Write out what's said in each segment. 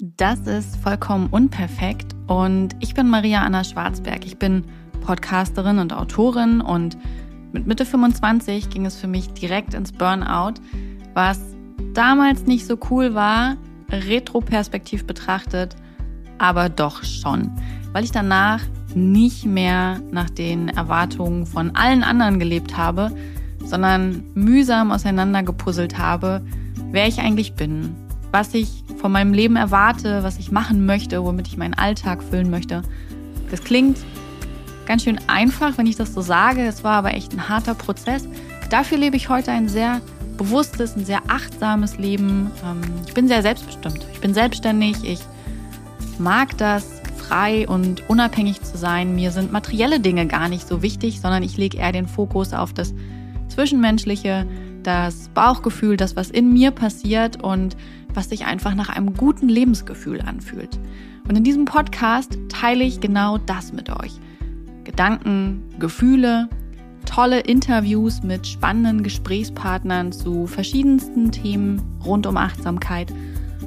Das ist vollkommen unperfekt und ich bin Maria Anna Schwarzberg. Ich bin Podcasterin und Autorin und mit Mitte 25 ging es für mich direkt ins Burnout, was damals nicht so cool war, retroperspektiv betrachtet, aber doch schon, weil ich danach nicht mehr nach den Erwartungen von allen anderen gelebt habe, sondern mühsam auseinandergepuzzelt habe, wer ich eigentlich bin, was ich von meinem Leben erwarte, was ich machen möchte, womit ich meinen Alltag füllen möchte. Das klingt ganz schön einfach, wenn ich das so sage. Es war aber echt ein harter Prozess. Dafür lebe ich heute ein sehr bewusstes, ein sehr achtsames Leben. Ähm, ich bin sehr selbstbestimmt. Ich bin selbstständig. Ich mag das, frei und unabhängig zu sein. Mir sind materielle Dinge gar nicht so wichtig, sondern ich lege eher den Fokus auf das Zwischenmenschliche, das Bauchgefühl, das, was in mir passiert und was sich einfach nach einem guten Lebensgefühl anfühlt. Und in diesem Podcast teile ich genau das mit euch. Gedanken, Gefühle, tolle Interviews mit spannenden Gesprächspartnern zu verschiedensten Themen rund um Achtsamkeit,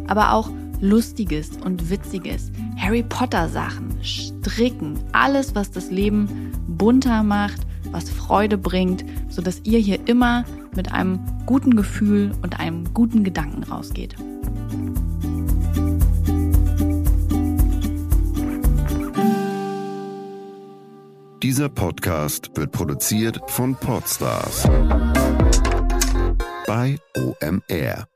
aber auch Lustiges und Witziges, Harry Potter Sachen, Stricken, alles, was das Leben bunter macht, was Freude bringt, sodass ihr hier immer mit einem guten Gefühl und einem guten Gedanken rausgeht. Dieser Podcast wird produziert von Podstars bei OMR.